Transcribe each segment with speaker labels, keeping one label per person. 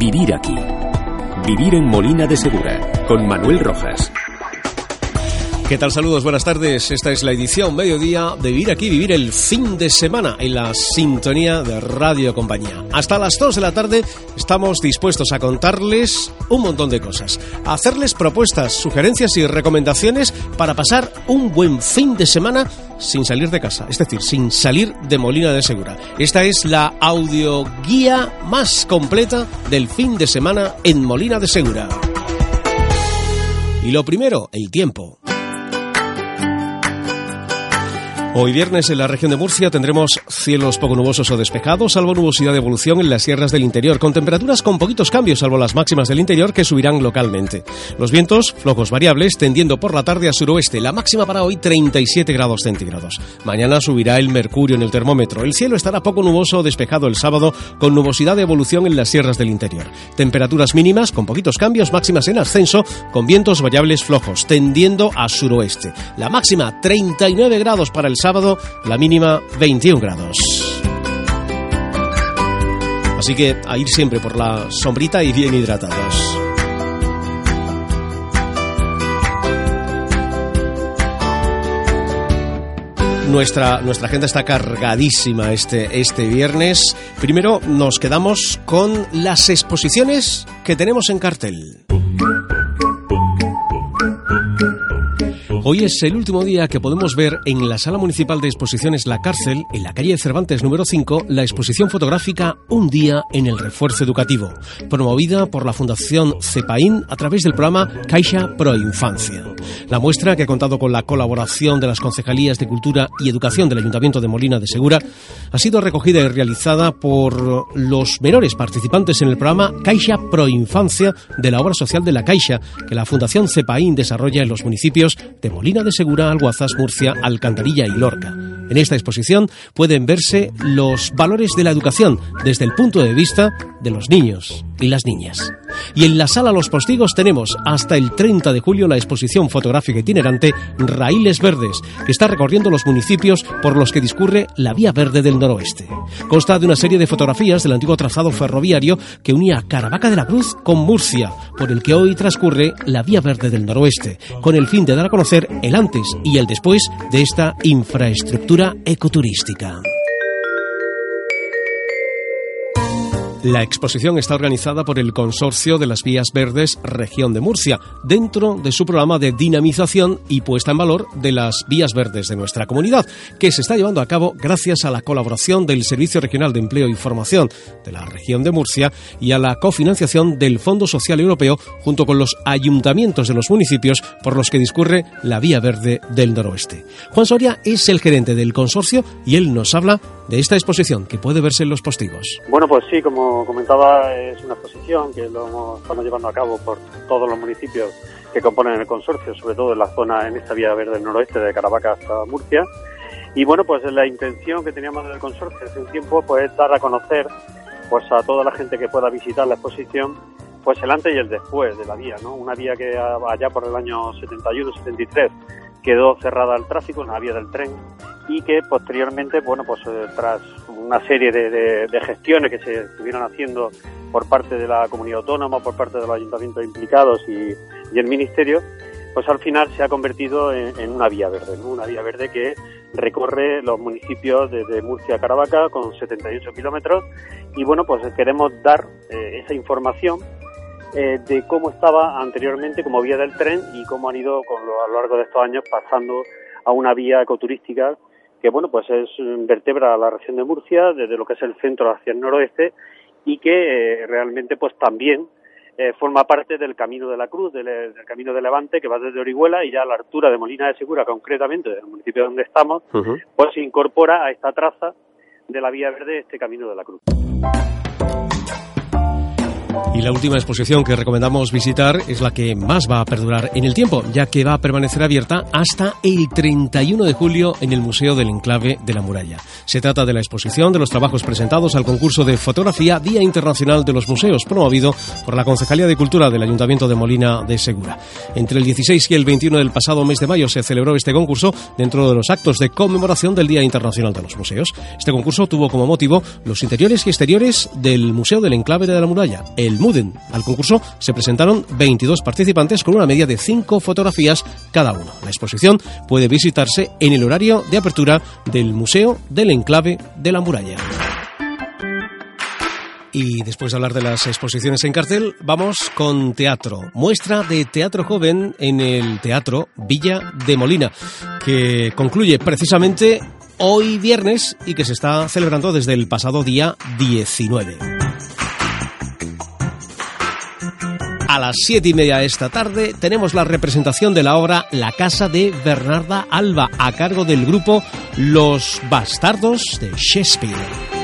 Speaker 1: Vivir aquí. Vivir en Molina de Segura, con Manuel Rojas.
Speaker 2: ¿Qué tal? Saludos, buenas tardes. Esta es la edición mediodía de Vivir aquí, vivir el fin de semana en la sintonía de Radio Compañía. Hasta las 2 de la tarde estamos dispuestos a contarles un montón de cosas, a hacerles propuestas, sugerencias y recomendaciones para pasar un buen fin de semana sin salir de casa, es decir, sin salir de Molina de Segura. Esta es la audioguía más completa del fin de semana en Molina de Segura. Y lo primero, el tiempo. Hoy viernes en la región de Murcia tendremos cielos poco nubosos o despejados, salvo nubosidad de evolución en las sierras del interior, con temperaturas con poquitos cambios, salvo las máximas del interior que subirán localmente. Los vientos flojos variables, tendiendo por la tarde a suroeste. La máxima para hoy 37 grados centígrados. Mañana subirá el mercurio en el termómetro. El cielo estará poco nuboso o despejado el sábado, con nubosidad de evolución en las sierras del interior. Temperaturas mínimas con poquitos cambios, máximas en ascenso, con vientos variables flojos, tendiendo a suroeste. La máxima 39 grados para el sábado, la mínima 21 grados. Así que a ir siempre por la sombrita y bien hidratados. Nuestra, nuestra agenda está cargadísima este, este viernes. Primero nos quedamos con las exposiciones que tenemos en cartel. Hoy es el último día que podemos ver en la Sala Municipal de Exposiciones La Cárcel, en la calle Cervantes número 5, la exposición fotográfica Un día en el refuerzo educativo, promovida por la Fundación CEPAIN a través del programa Caixa Pro Infancia. La muestra, que ha contado con la colaboración de las Concejalías de Cultura y Educación del Ayuntamiento de Molina de Segura, ha sido recogida y realizada por los menores participantes en el programa Caixa Pro Infancia de la obra social de la Caixa, que la Fundación CEPAIN desarrolla en los municipios de Molina de Segura, Alguazas, Murcia, Alcantarilla y Lorca. En esta exposición pueden verse los valores de la educación desde el punto de vista de los niños y las niñas. Y en la sala Los Postigos tenemos hasta el 30 de julio la exposición fotográfica itinerante Raíles Verdes, que está recorriendo los municipios por los que discurre la Vía Verde del Noroeste. Consta de una serie de fotografías del antiguo trazado ferroviario que unía Caravaca de la Cruz con Murcia, por el que hoy transcurre la Vía Verde del Noroeste, con el fin de dar a conocer el antes y el después de esta infraestructura ecoturística. La exposición está organizada por el Consorcio de las Vías Verdes Región de Murcia, dentro de su programa de dinamización y puesta en valor de las vías verdes de nuestra comunidad, que se está llevando a cabo gracias a la colaboración del Servicio Regional de Empleo y Formación de la Región de Murcia y a la cofinanciación del Fondo Social Europeo junto con los ayuntamientos de los municipios por los que discurre la Vía Verde del Noroeste. Juan Soria es el gerente del consorcio y él nos habla de esta exposición que puede verse en los postigos.
Speaker 3: Bueno, pues sí, como comentaba, es una exposición que lo estamos llevando a cabo por todos los municipios que componen el consorcio, sobre todo en la zona, en esta vía verde del noroeste de Caravaca hasta Murcia. Y bueno, pues la intención que teníamos del consorcio hace un tiempo pues dar a conocer pues a toda la gente que pueda visitar la exposición pues el antes y el después de la vía, ¿no? Una vía que allá por el año 71-73 quedó cerrada al tráfico, una vía del tren, y que posteriormente, bueno, pues eh, tras una serie de, gestiones que se estuvieron haciendo por parte de la comunidad autónoma, por parte de los ayuntamientos implicados y, el ministerio, pues al final se ha convertido en, una vía verde, una vía verde que recorre los municipios desde Murcia a Caravaca con 78 kilómetros y bueno, pues queremos dar eh, esa información eh, de cómo estaba anteriormente como vía del tren y cómo han ido con lo, a lo largo de estos años pasando a una vía ecoturística que bueno, pues es vertebra la región de Murcia desde lo que es el centro hacia el noroeste y que eh, realmente pues también eh, forma parte del Camino de la Cruz, del, Camino de Levante, que va desde Orihuela y ya a la altura de Molina de Segura, concretamente del municipio donde estamos, pues se incorpora a esta traza de la Vía Verde este Camino de la Cruz.
Speaker 2: Y la última exposición que recomendamos visitar es la que más va a perdurar en el tiempo, ya que va a permanecer abierta hasta el 31 de julio en el Museo del Enclave de la Muralla. Se trata de la exposición de los trabajos presentados al concurso de fotografía Día Internacional de los Museos, promovido por la Concejalía de Cultura del Ayuntamiento de Molina de Segura. Entre el 16 y el 21 del pasado mes de mayo se celebró este concurso dentro de los actos de conmemoración del Día Internacional de los Museos. Este concurso tuvo como motivo los interiores y exteriores del Museo del Enclave de la Muralla, el MUDEN. Al concurso se presentaron 22 participantes con una media de 5 fotografías cada uno. La exposición puede visitarse en el horario de apertura del Museo del Enclave de la Muralla. Y después de hablar de las exposiciones en cartel, vamos con teatro. Muestra de teatro joven en el Teatro Villa de Molina, que concluye precisamente hoy viernes y que se está celebrando desde el pasado día 19. A las siete y media de esta tarde tenemos la representación de la obra La Casa de Bernarda Alba a cargo del grupo Los Bastardos de Shakespeare.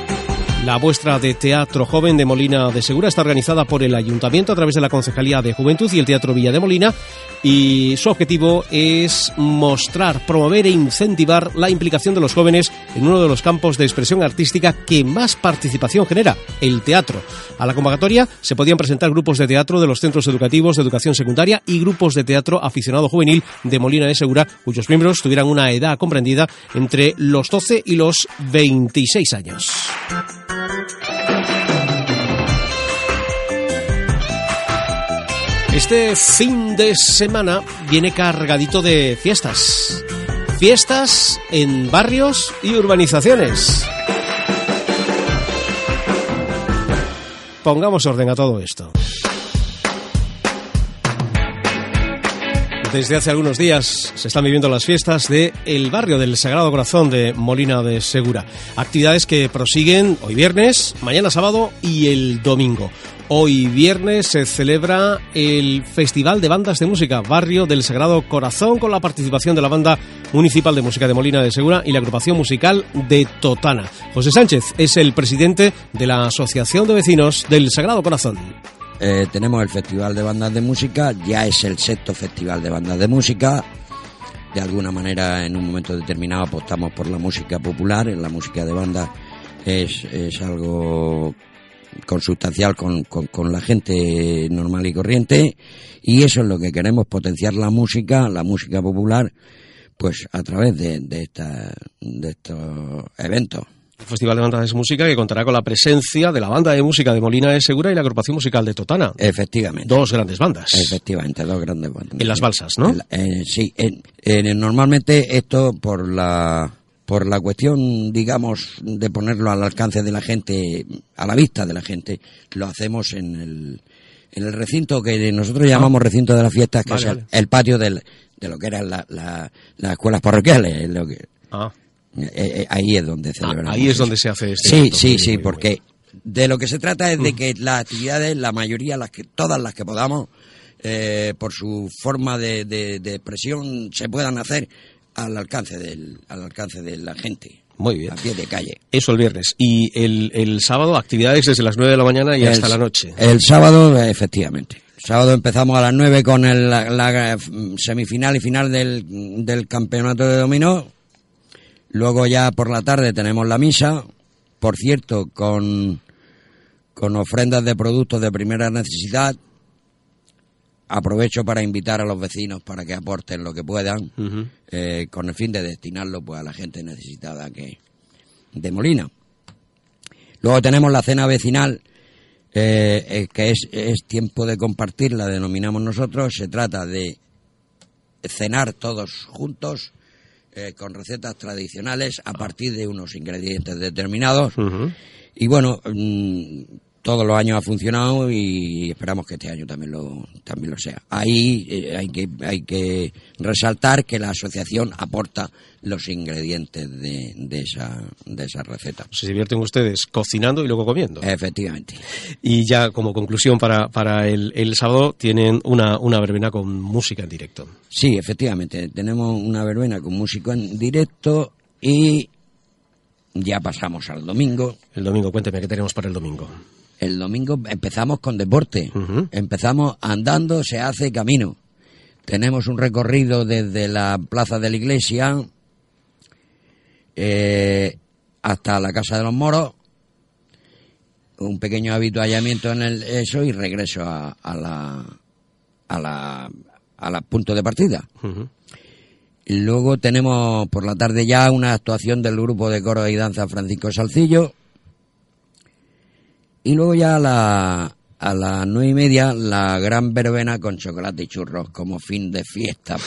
Speaker 2: La muestra de teatro joven de Molina de Segura está organizada por el Ayuntamiento a través de la Concejalía de Juventud y el Teatro Villa de Molina y su objetivo es mostrar, promover e incentivar la implicación de los jóvenes en uno de los campos de expresión artística que más participación genera, el teatro. A la convocatoria se podían presentar grupos de teatro de los centros educativos de educación secundaria y grupos de teatro aficionado juvenil de Molina de Segura, cuyos miembros tuvieran una edad comprendida entre los 12 y los 26 años. Este fin de semana viene cargadito de fiestas. Fiestas en barrios y urbanizaciones. Pongamos orden a todo esto. Desde hace algunos días se están viviendo las fiestas de el barrio del Sagrado Corazón de Molina de Segura. Actividades que prosiguen hoy viernes, mañana sábado y el domingo. Hoy viernes se celebra el Festival de Bandas de Música Barrio del Sagrado Corazón con la participación de la Banda Municipal de Música de Molina de Segura y la agrupación musical de Totana. José Sánchez es el presidente de la Asociación de Vecinos del Sagrado Corazón.
Speaker 4: Eh, tenemos el Festival de Bandas de Música, ya es el sexto Festival de Bandas de Música. De alguna manera, en un momento determinado, apostamos por la música popular. En la música de banda es, es algo consustancial con, con, la gente normal y corriente y eso es lo que queremos potenciar la música, la música popular, pues a través de, de, esta, de estos eventos.
Speaker 2: Festival de Bandas de Música que contará con la presencia de la banda de música de Molina de Segura y la agrupación musical de Totana.
Speaker 4: Efectivamente.
Speaker 2: Dos grandes bandas.
Speaker 4: Efectivamente, dos grandes bandas.
Speaker 2: En las balsas, ¿no?
Speaker 4: Eh, sí, normalmente esto por la por la cuestión, digamos, de ponerlo al alcance de la gente, a la vista de la gente, lo hacemos en el, en el recinto que nosotros llamamos recinto de las fiestas, que es el, patio del, de lo que eran la, las escuelas parroquiales. Lo que, ah. Eh, eh, ahí es donde
Speaker 2: ah, ahí es donde se hace este
Speaker 4: Sí, sí, sí, porque de lo que se trata es de mm. que las actividades, la mayoría, las que todas las que podamos, eh, por su forma de, de, de, expresión, se puedan hacer al alcance del, al alcance de la gente.
Speaker 2: Muy bien.
Speaker 4: A pie de calle.
Speaker 2: Eso el viernes. Y el, el sábado, actividades desde las 9 de la mañana y hasta la noche.
Speaker 4: El sábado, efectivamente. El sábado empezamos a las 9 con el, la, semifinal y final del, del campeonato de dominó. Luego ya por la tarde tenemos la misa. Por cierto, con, con ofrendas de productos de primera necesidad aprovecho para invitar a los vecinos para que aporten lo que puedan eh, con el fin de destinarlo pues a la gente necesitada que de Molina. Luego tenemos la cena vecinal eh, eh, que es, es tiempo de compartir, la denominamos nosotros. Se trata de cenar todos juntos con recetas tradicionales a partir de unos ingredientes determinados. Y bueno, mm, todos los años ha funcionado y esperamos que este año también lo también lo sea. Ahí eh, hay que hay que resaltar que la asociación aporta los ingredientes de, de esa de esa receta.
Speaker 2: Se divierten ustedes cocinando y luego comiendo.
Speaker 4: Efectivamente.
Speaker 2: Y ya como conclusión para, para el, el sábado tienen una, una verbena con música en directo.
Speaker 4: Sí, efectivamente. Tenemos una verbena con músico en directo y ya pasamos al domingo.
Speaker 2: El domingo, cuénteme qué tenemos para el domingo.
Speaker 4: El domingo empezamos con deporte. Empezamos andando, se hace camino. Tenemos un recorrido desde la plaza de la iglesia eh, hasta la casa de los moros. Un pequeño habituallamiento en el eso y regreso a, a la a la a la punto de partida. Luego tenemos por la tarde ya una actuación del grupo de coro y danza Francisco Salcillo. Y luego ya a, la, a las nueve y media la gran verbena con chocolate y churros como fin de fiesta.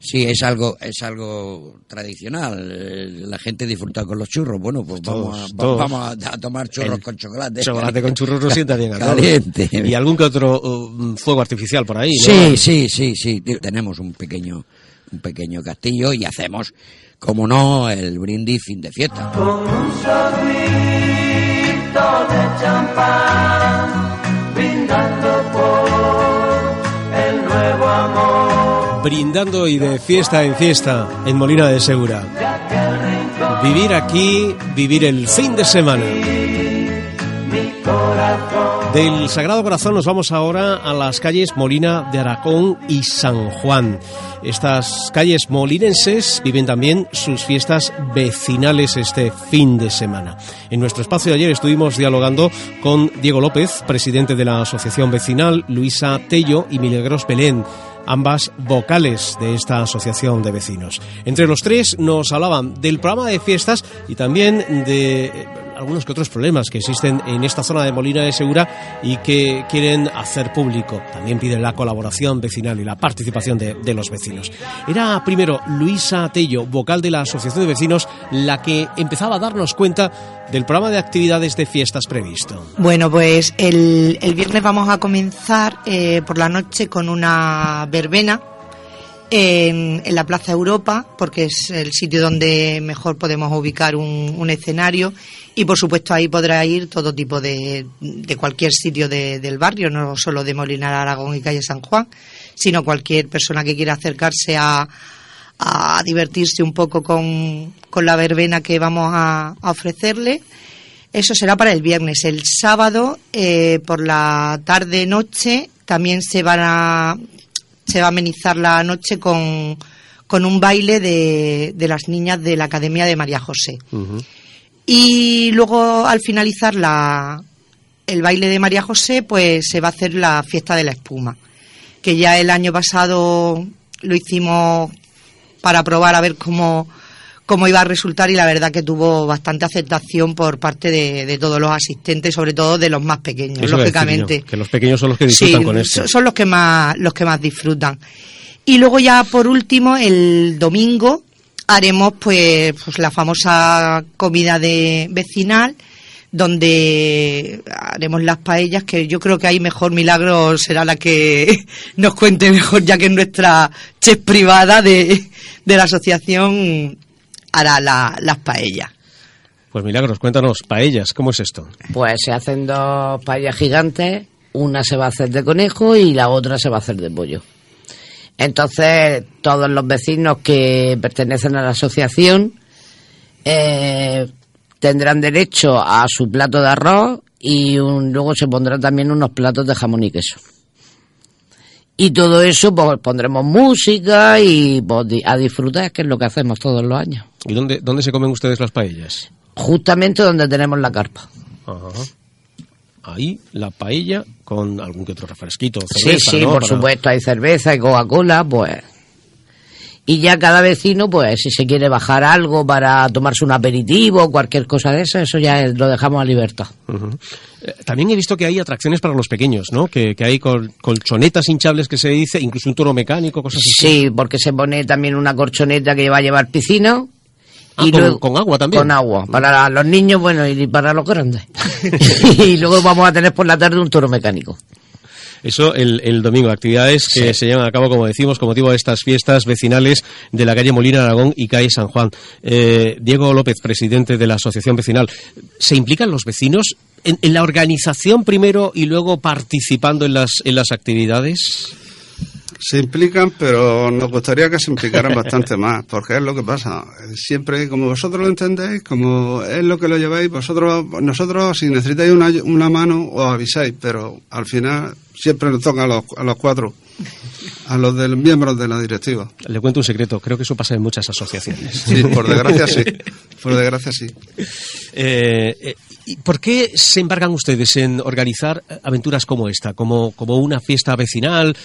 Speaker 4: Sí, es algo, es algo tradicional. La gente disfruta con los churros. Bueno, pues vamos, a,
Speaker 2: Todos,
Speaker 4: vamos a, tomar churros
Speaker 2: El
Speaker 4: con chocolate.
Speaker 2: Chocolate con churros nos sienta bien.
Speaker 4: Caliente.
Speaker 2: Y algún que otro uh, fuego artificial por ahí, ¿no?
Speaker 4: Sí, sí, sí, sí. Tenemos un pequeño, un pequeño castillo y hacemos, como no, el brindis fin de fiesta.
Speaker 2: Brindando y de fiesta en fiesta en Molina de Segura. Vivir aquí, vivir el fin de semana. Del Sagrado Corazón nos vamos ahora a las calles Molina de Aracón y San Juan. Estas calles molinenses viven también sus fiestas vecinales este fin de semana. En nuestro espacio de ayer estuvimos dialogando con Diego López, presidente de la Asociación Vecinal, Luisa Tello y Milagros Belén ambas vocales de esta asociación de vecinos. Entre los tres nos hablaban del programa de fiestas y también de algunos que otros problemas que existen en esta zona de Molina de Segura y que quieren hacer público. También piden la colaboración vecinal y la participación de, de los vecinos. Era primero Luisa Tello, vocal de la Asociación de Vecinos, la que empezaba a darnos cuenta del programa de actividades de fiestas previsto.
Speaker 5: Bueno, pues el, el viernes vamos a comenzar eh, por la noche con una verbena en, la Plaza Europa, porque es el sitio donde mejor podemos ubicar un, un escenario y por supuesto ahí podrá ir todo tipo de, de cualquier sitio de- del barrio, no solo de Molinar Aragón y Calle San Juan, sino cualquier persona que quiera acercarse a, a divertirse un poco con, con la verbena que vamos a, a ofrecerle. Eso será para el viernes. El sábado, eh, por la tarde-noche, también se, van a, se va a amenizar la noche con, con un baile de, de las niñas de la Academia de María José. Y luego, al finalizar la, el baile de María José, pues se va a hacer la fiesta de la espuma, que ya el año pasado lo hicimos para probar a ver cómo, cómo iba a resultar y la verdad que tuvo bastante aceptación por parte de, de todos los asistentes, sobre todo de los más pequeños,
Speaker 2: Eso decir
Speaker 5: lógicamente.
Speaker 2: que los pequeños son los que disfrutan
Speaker 5: Sí,
Speaker 2: con esto.
Speaker 5: so- Son los que más, los que más disfrutan. Y luego ya por último, el domingo haremos pues, pues la famosa comida de vecinal donde haremos las paellas que yo creo que ahí mejor Milagro será la que nos cuente mejor ya que es nuestra chef privada de, de la asociación hará la- las paellas.
Speaker 2: Pues Milagros, cuéntanos, paellas, ¿cómo es esto?
Speaker 6: Pues se hacen dos paellas gigantes, una se va a hacer de conejo y la otra se va a hacer de pollo. Entonces, todos los vecinos que pertenecen a la asociación eh, tendrán derecho a su plato de arroz y un- luego se pondrán también unos platos de jamón y queso. Y todo eso, pues pondremos música y pues, a disfrutar, que es lo que hacemos todos los años.
Speaker 2: ¿Y dónde, dónde se comen ustedes las paellas?
Speaker 6: Justamente donde tenemos la carpa.
Speaker 2: Ajá. Ahí la paella con algún que otro refresquito,
Speaker 6: Sí,
Speaker 2: cerveza,
Speaker 6: sí,
Speaker 2: ¿no?
Speaker 6: por
Speaker 2: Para-
Speaker 6: supuesto, hay cerveza y Coca-Cola, pues. Y ya cada vecino, pues, si se quiere bajar algo para tomarse un aperitivo o cualquier cosa de eso, eso ya lo dejamos a libertad.
Speaker 2: Eh, También he visto que hay atracciones para los pequeños, ¿no? Que, que hay col- colchonetas hinchables que se dice, incluso un toro mecánico, cosas así.
Speaker 6: Sí, porque se pone también una corchoneta que va a llevar piscina
Speaker 2: Ah,
Speaker 6: y
Speaker 2: con,
Speaker 6: luego-
Speaker 2: con agua también.
Speaker 6: Con agua, para los niños, bueno, y para los grandes. y luego vamos a tener por la tarde un toro mecánico.
Speaker 2: Eso el, el domingo, actividades que se llevan a cabo, como decimos, con motivo de estas fiestas vecinales de la calle Molina Aragón y calle San Juan. Eh, Diego López, presidente de la Asociación Vecinal, ¿se implican los vecinos en, en la organización primero y luego participando en las, en las actividades?
Speaker 7: Se implican, pero nos gustaría que se implicaran bastante más, porque es lo que pasa. Siempre, como vosotros lo entendéis, como es lo que lo lleváis, vosotros, nosotros, si necesitáis una, una mano, os avisáis, pero al final siempre nos toca a los, a los cuatro, a los de los miembros de la directiva.
Speaker 2: Le cuento un secreto, creo que eso pasa en muchas asociaciones.
Speaker 7: Sí, por desgracia sí. Por desgracia sí.
Speaker 2: Eh, eh, ¿y ¿Por qué se embargan ustedes en organizar aventuras como esta, como, como una fiesta vecinal,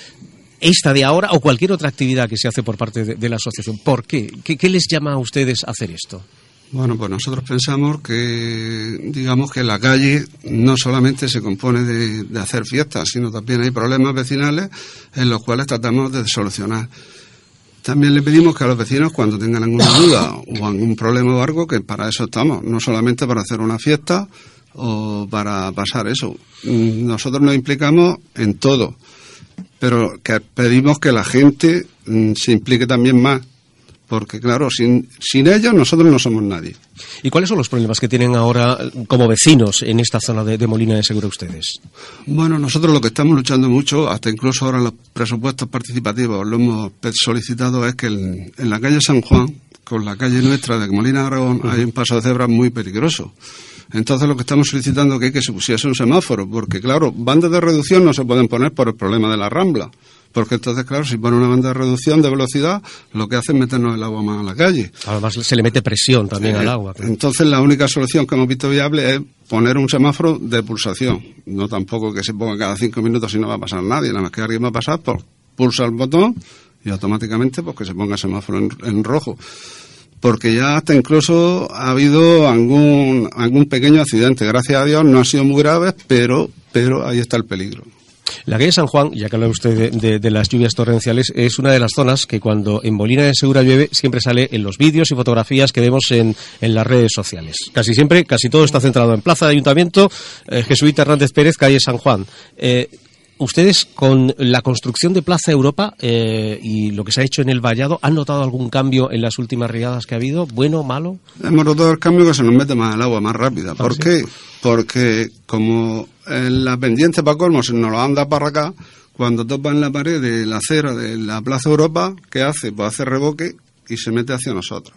Speaker 2: esta de ahora o cualquier otra actividad que se hace por parte de, la asociación? ¿Por qué? qué? qué les llama a ustedes a hacer esto?
Speaker 7: Bueno, pues nosotros pensamos que, digamos que la calle no solamente se compone de, de, hacer fiestas, sino también hay problemas vecinales en los cuales tratamos de solucionar. También le pedimos que a los vecinos, cuando tengan alguna duda o algún problema o algo, que para eso estamos, no solamente para hacer una fiesta o para pasar eso. Nosotros nos implicamos en todo, pero que pedimos que la gente mm, se implique también más porque claro, sin, sin ellos nosotros no somos nadie.
Speaker 2: ¿Y cuáles son los problemas que tienen ahora como vecinos en esta zona de, de Molina de Seguro ustedes?
Speaker 7: Bueno, nosotros lo que estamos luchando mucho, hasta incluso ahora en los presupuestos participativos lo hemos solicitado, es que en, en la calle San Juan, con la calle nuestra de Molina de Aragón, uh -huh. hay un paso de cebra muy peligroso. Entonces lo que estamos solicitando es que, hay que se pusiese un semáforo, porque claro, bandas de reducción no se pueden poner por el problema de la rambla. Porque entonces, claro, si pone una banda de reducción de velocidad, lo que hace es meternos el agua más a la calle.
Speaker 2: Además, se le mete presión también eh, al agua.
Speaker 7: Claro. Entonces, la única solución que hemos visto viable es poner un semáforo de pulsación. No tampoco que se ponga cada cinco minutos y no va a pasar nadie. Nada más que alguien va a pasar, pues pulsa el botón y automáticamente pues que se ponga el semáforo en, en rojo porque ya hasta incluso ha habido algún algún pequeño accidente. Gracias a Dios no ha sido muy grave, pero pero ahí está el peligro.
Speaker 2: La calle San Juan, ya que habla usted de, de, las lluvias torrenciales, es una de las zonas que cuando en Molina de Segura llueve siempre sale en los vídeos y fotografías que vemos en, en, las redes sociales. Casi siempre, casi todo está centrado en Plaza de Ayuntamiento, eh, Jesuita Hernández Pérez, calle San Juan. Eh, ¿Ustedes con la construcción de Plaza Europa eh, y lo que se ha hecho en el Vallado, han notado algún cambio en las últimas riadas que ha habido? ¿Bueno, malo?
Speaker 7: Hemos notado el cambio que se nos mete más el agua, más rápida. ¿Por ¿Ah, qué? Sí? Porque como en la pendiente para colmo se nos lo anda para acá, cuando topan la pared de la acera de la Plaza Europa, ¿qué hace? Pues hace reboque y se mete hacia nosotros.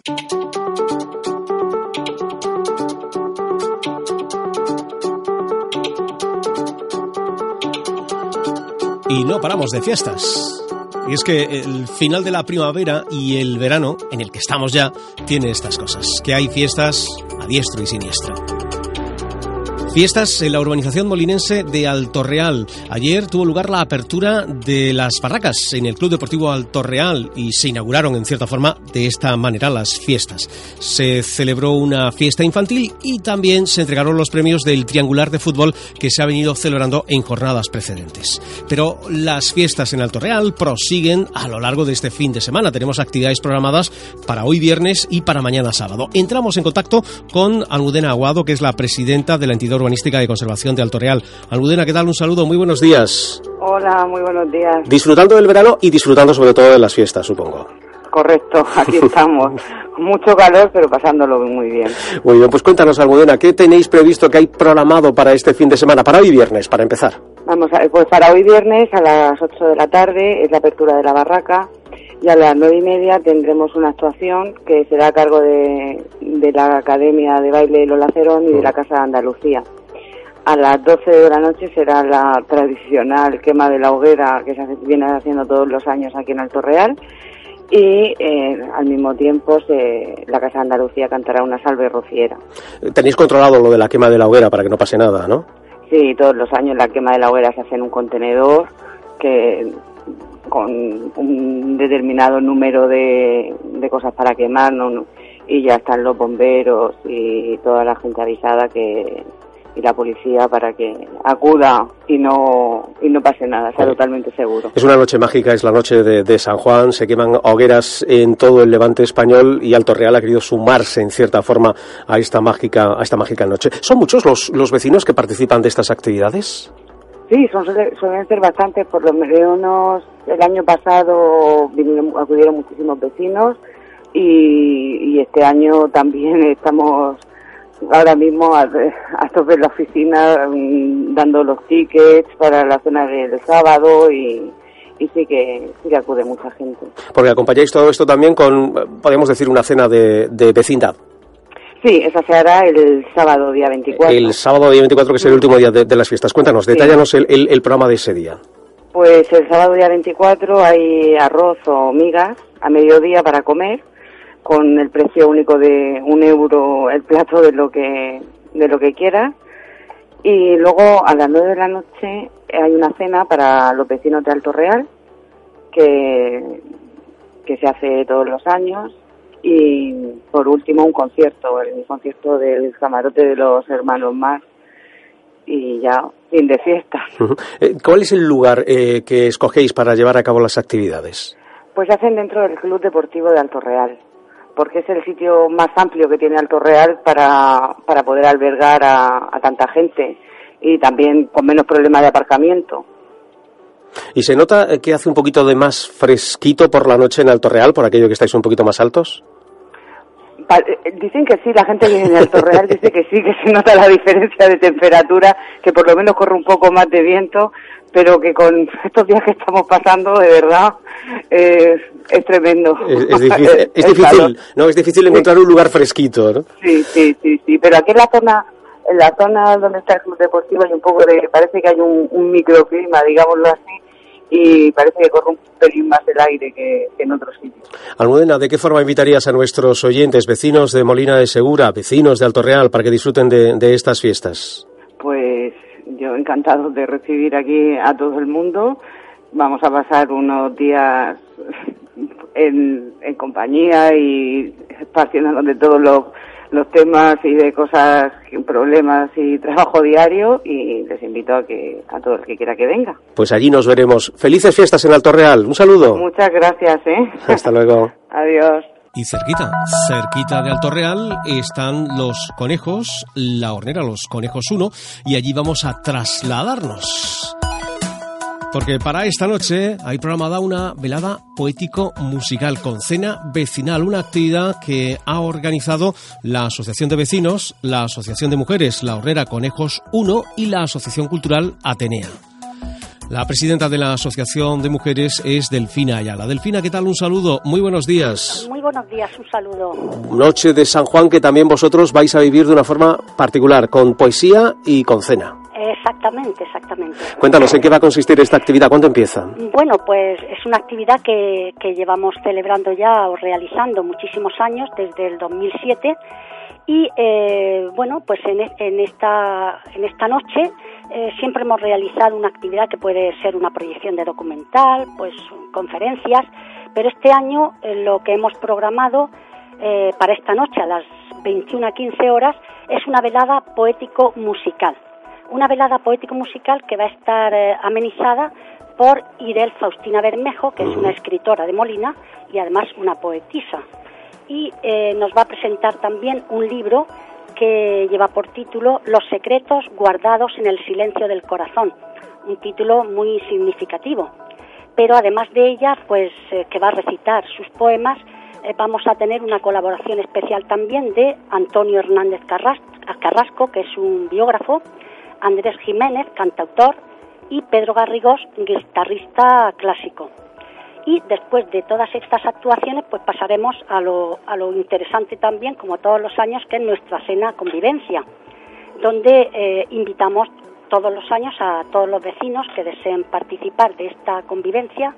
Speaker 2: Y no paramos de fiestas. Y es que el final de la primavera y el verano, en el que estamos ya, tiene estas cosas. Que hay fiestas a diestro y siniestro. Fiestas en la urbanización molinense de Alto Real. Ayer tuvo lugar la apertura de las barracas en el Club Deportivo Alto Real y se inauguraron en cierta forma de esta manera las fiestas. Se celebró una fiesta infantil y también se entregaron los premios del triangular de fútbol que se ha venido celebrando en jornadas precedentes. Pero las fiestas en Alto Real prosiguen a lo largo de este fin de semana. Tenemos actividades programadas para hoy viernes y para mañana sábado. Entramos en contacto con Almudena Aguado, que es la presidenta de la entidad urbanística de conservación de Alto Real. Almudena, ¿qué tal? Un saludo, muy buenos días.
Speaker 8: Hola, muy buenos días.
Speaker 2: Disfrutando del verano y disfrutando sobre todo de las fiestas, supongo.
Speaker 8: Correcto, aquí estamos. Mucho calor, pero pasándolo muy bien.
Speaker 2: Muy bien, pues cuéntanos, Almudena, ¿qué tenéis previsto que hay programado para este fin de semana, para hoy viernes, para empezar?
Speaker 8: Vamos a pues para hoy viernes a las 8 de la tarde es la apertura de la barraca y a las nueve y media tendremos una actuación que será a cargo de, de la Academia de Baile Lola Cerón y de la Casa de Andalucía. A las 12 de la noche será la tradicional quema de la hoguera que se viene haciendo todos los años aquí en Alto Real y eh, al mismo tiempo se, la Casa de Andalucía cantará una salve rociera.
Speaker 2: Tenéis controlado lo de la quema de la hoguera para que no pase nada, ¿no?
Speaker 8: Sí, todos los años la quema de la hoguera se hace en un contenedor que con un determinado número de, de cosas para quemar ¿no? y ya están los bomberos y toda la gente avisada que, y la policía para que acuda y no, y no pase nada, sea totalmente seguro.
Speaker 2: Es una noche mágica, es la noche de, San Juan, se queman hogueras en todo el levante español y Alto Real ha querido sumarse en cierta forma a esta mágica, a esta mágica noche. ¿Son muchos los, los vecinos que participan de estas actividades?
Speaker 8: Sí, son, suelen ser bastantes, por lo menos el año pasado vinieron, acudieron muchísimos vecinos y, y este año también estamos ahora mismo a, a tope la oficina mm, dando los tickets para la cena del sábado y, y sí que, sí que acude mucha gente.
Speaker 2: Porque acompañáis todo esto también con, podemos decir, una cena de, de vecindad.
Speaker 8: Sí, esa se hará el sábado día 24.
Speaker 2: El sábado día 24, que es el último día de, las fiestas. Cuéntanos, detállanos el, el, el, programa de ese día.
Speaker 8: Pues el sábado día 24 hay arroz o migas a mediodía para comer con el precio único de un euro el plato de lo que de lo que quiera. Y luego a las nueve de la noche hay una cena para los vecinos de Alto Real que, que se hace todos los años. Y por último un concierto, el concierto del camarote de los hermanos más y ya fin de fiesta.
Speaker 2: Eh, ¿Cuál es el lugar eh, que escogéis para llevar a cabo las actividades?
Speaker 8: Pues se hacen dentro del Club Deportivo de Alto Real porque es el sitio más amplio que tiene Alto Real para, para poder albergar a, tanta gente y también con menos problemas de aparcamiento.
Speaker 2: ¿Y se nota que hace un poquito de más fresquito por la noche en Alto Real, por aquello que estáis un poquito más altos?
Speaker 8: Eh, dicen que sí, la gente que viene en Alto Real dice que sí, que se nota la diferencia de temperatura, que por lo menos corre un poco más de viento pero que con estos días que estamos pasando, de verdad, es, es tremendo.
Speaker 2: Es, difícil, es difícil ¿no? Es difícil encontrar un lugar fresquito, ¿no?
Speaker 8: Sí, sí, sí, sí, pero aquí en la zona en la zona donde está el club deportivo hay un poco de, parece que hay un, microclima, digámoslo así, y parece que corre un pelín más el aire que, en otros sitios.
Speaker 2: Almudena, ¿de qué forma invitarías a nuestros oyentes, vecinos de Molina de Segura, vecinos de Alto Real, para que disfruten de, de estas fiestas?
Speaker 8: Pues yo encantado de recibir aquí a todo el mundo. Vamos a pasar unos días en, compañía y esparciéndonos de todos los, los temas y de cosas, problemas y trabajo diario y les invito a que a todo el que quiera que venga.
Speaker 2: Pues allí nos veremos. Felices fiestas en Alto Real. Un saludo.
Speaker 8: Muchas gracias, ¿eh?
Speaker 2: Hasta luego.
Speaker 8: Adiós.
Speaker 2: Y cerquita, cerquita de Alto Real están los conejos, la hornera, los conejos 1, y allí vamos a trasladarnos. Porque para esta noche hay programada una velada poético-musical con cena vecinal, una actividad que ha organizado la Asociación de Vecinos, la Asociación de Mujeres, la Hornera Conejos 1 y la Asociación Cultural Atenea. La presidenta de la Asociación de Mujeres es Delfina Ayala. Delfina, ¿qué tal? Un saludo. Muy buenos días.
Speaker 9: Muy buenos días, un saludo.
Speaker 2: Noche de San Juan que también vosotros vais a vivir de una forma particular, con poesía y con cena.
Speaker 9: Exactamente, exactamente.
Speaker 2: Cuéntanos, ¿en qué va a consistir esta actividad? ¿Cuándo empieza?
Speaker 9: Bueno, pues es una actividad que, que llevamos celebrando ya o realizando muchísimos años, desde el 2007 y eh, bueno, pues en, en, esta, en esta noche eh, siempre hemos realizado una actividad que puede ser una proyección de documental, pues conferencias, pero este año eh, lo que hemos programado para esta noche a las 21 a 15 horas es una velada poético-musical. Una velada poético-musical que va a estar amenizada por Irel Faustina Bermejo, que es una escritora de Molina y además una poetisa y eh, nos va a presentar también un libro que lleva por título Los secretos guardados en el silencio del corazón, un título muy significativo. Pero además de ella, pues eh, que va a recitar sus poemas, eh, vamos a tener una colaboración especial también de Antonio Hernández Carrasco, que es un biógrafo, Andrés Jiménez, cantautor, y Pedro Garrigós, guitarrista clásico y después de todas estas actuaciones pues pasaremos a lo, a lo interesante también como todos los años que es nuestra cena convivencia donde eh, invitamos todos los años a todos los vecinos que deseen participar de esta convivencia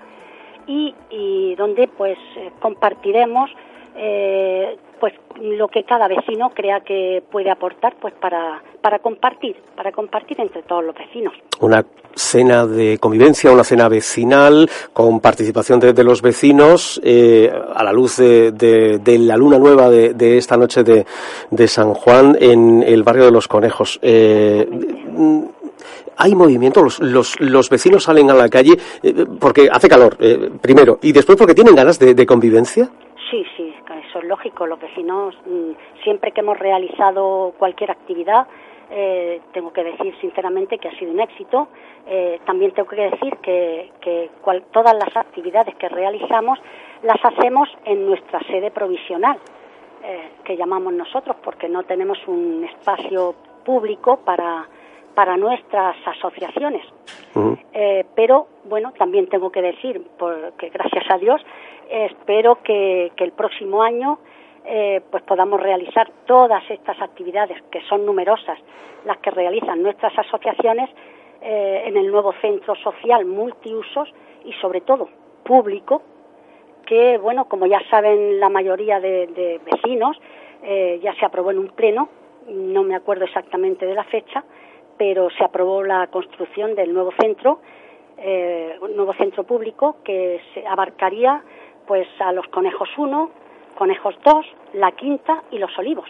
Speaker 9: y, donde pues eh, compartiremos eh, pues lo que cada vecino crea que puede aportar pues para, para compartir, para compartir entre todos los vecinos.
Speaker 2: Una cena de convivencia, una cena vecinal con participación de, los vecinos eh, a la luz de, la luna nueva de, esta noche de, San Juan en el barrio de los Conejos. Eh, hay movimiento, los, los, los, vecinos salen a la calle eh, porque hace calor, primero, y después porque tienen ganas de convivencia.
Speaker 9: Sí, sí, eso es lógico. Los vecinos, mm, siempre que hemos realizado cualquier actividad, eh, tengo que decir sinceramente que ha sido un éxito. Eh, también tengo que decir que, todas las actividades que realizamos las hacemos en nuestra sede provisional, eh, que llamamos nosotros, porque no tenemos un espacio público para, para nuestras asociaciones. pero bueno, también tengo que decir que gracias a Dios espero que, el próximo año eh, pues podamos realizar todas estas actividades, que son numerosas, las que realizan nuestras asociaciones eh, en el nuevo centro social multiusos y sobre todo público, que bueno, como ya saben la mayoría de, vecinos, eh, ya se aprobó en un pleno, no me acuerdo exactamente de la fecha, pero se aprobó la construcción del nuevo centro, un nuevo centro público que se abarcaría pues a los conejos 1, conejos 2, la quinta y los olivos.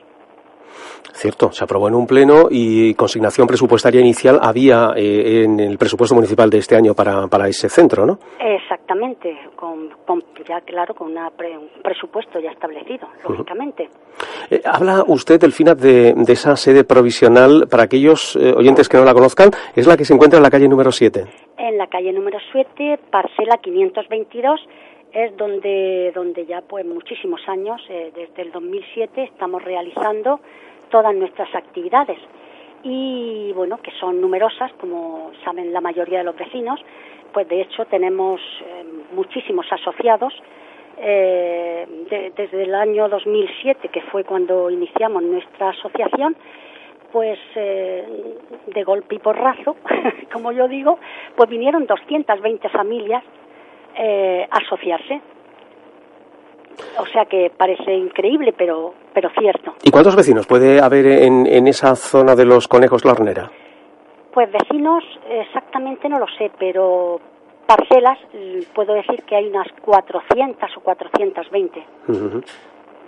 Speaker 2: Cierto, se aprobó en un pleno y consignación presupuestaria inicial había eh, en el presupuesto municipal de este año para, para ese centro, ¿no?
Speaker 9: Exactamente, con, ya claro, con un presupuesto ya establecido, lógicamente.
Speaker 2: Eh, habla usted, Delfina, de, de esa sede provisional, para aquellos eh, oyentes que no la conozcan, es la que se encuentra en la calle número 7.
Speaker 9: En la calle número 7, parcela 522 es donde, donde ya pues muchísimos años, eh, desde el 2007, estamos realizando todas nuestras actividades y bueno, que son numerosas, como saben la mayoría de los vecinos, pues de hecho tenemos eh, muchísimos asociados. Eh, desde el año 2007, que fue cuando iniciamos nuestra asociación, pues de golpe y porrazo, como yo digo, pues vinieron 220 familias eh, asociarse. O sea que parece increíble, pero, pero cierto.
Speaker 2: ¿Y cuántos vecinos puede haber en, en esa zona de los conejos la hornera?
Speaker 9: Pues vecinos exactamente no lo sé, pero parcelas puedo decir que hay unas 400 o 420.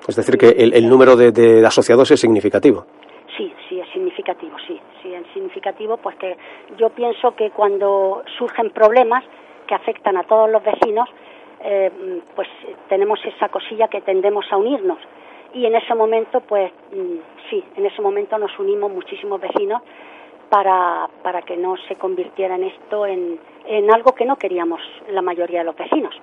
Speaker 2: Es decir, que el, el número de, de, asociados es significativo.
Speaker 9: Sí, sí, es significativo, sí, sí, es significativo, pues que yo pienso que cuando surgen problemas, que afectan a todos los vecinos, eh, pues tenemos esa cosilla que tendemos a unirnos. Y en ese momento, pues mm, sí, en ese momento nos unimos muchísimos vecinos para, para que no se convirtiera en esto en, en algo que no queríamos la mayoría de los vecinos.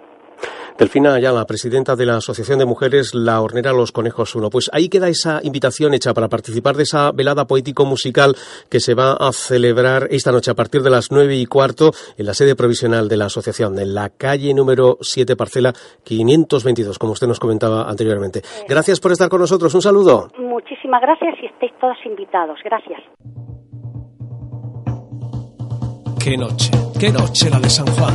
Speaker 2: Delfina Ayala, presidenta de la Asociación de Mujeres La Hornera Los Conejos 1. Pues ahí queda esa invitación hecha para participar de esa velada poético-musical que se va a celebrar esta noche a partir de las nueve y cuarto en la sede provisional de la asociación, en la calle número 7, parcela 522, como usted nos comentaba anteriormente. Gracias por estar con nosotros. Un saludo.
Speaker 9: Muchísimas gracias y estéis todos invitados. Gracias.
Speaker 2: Qué noche, qué noche la de San Juan.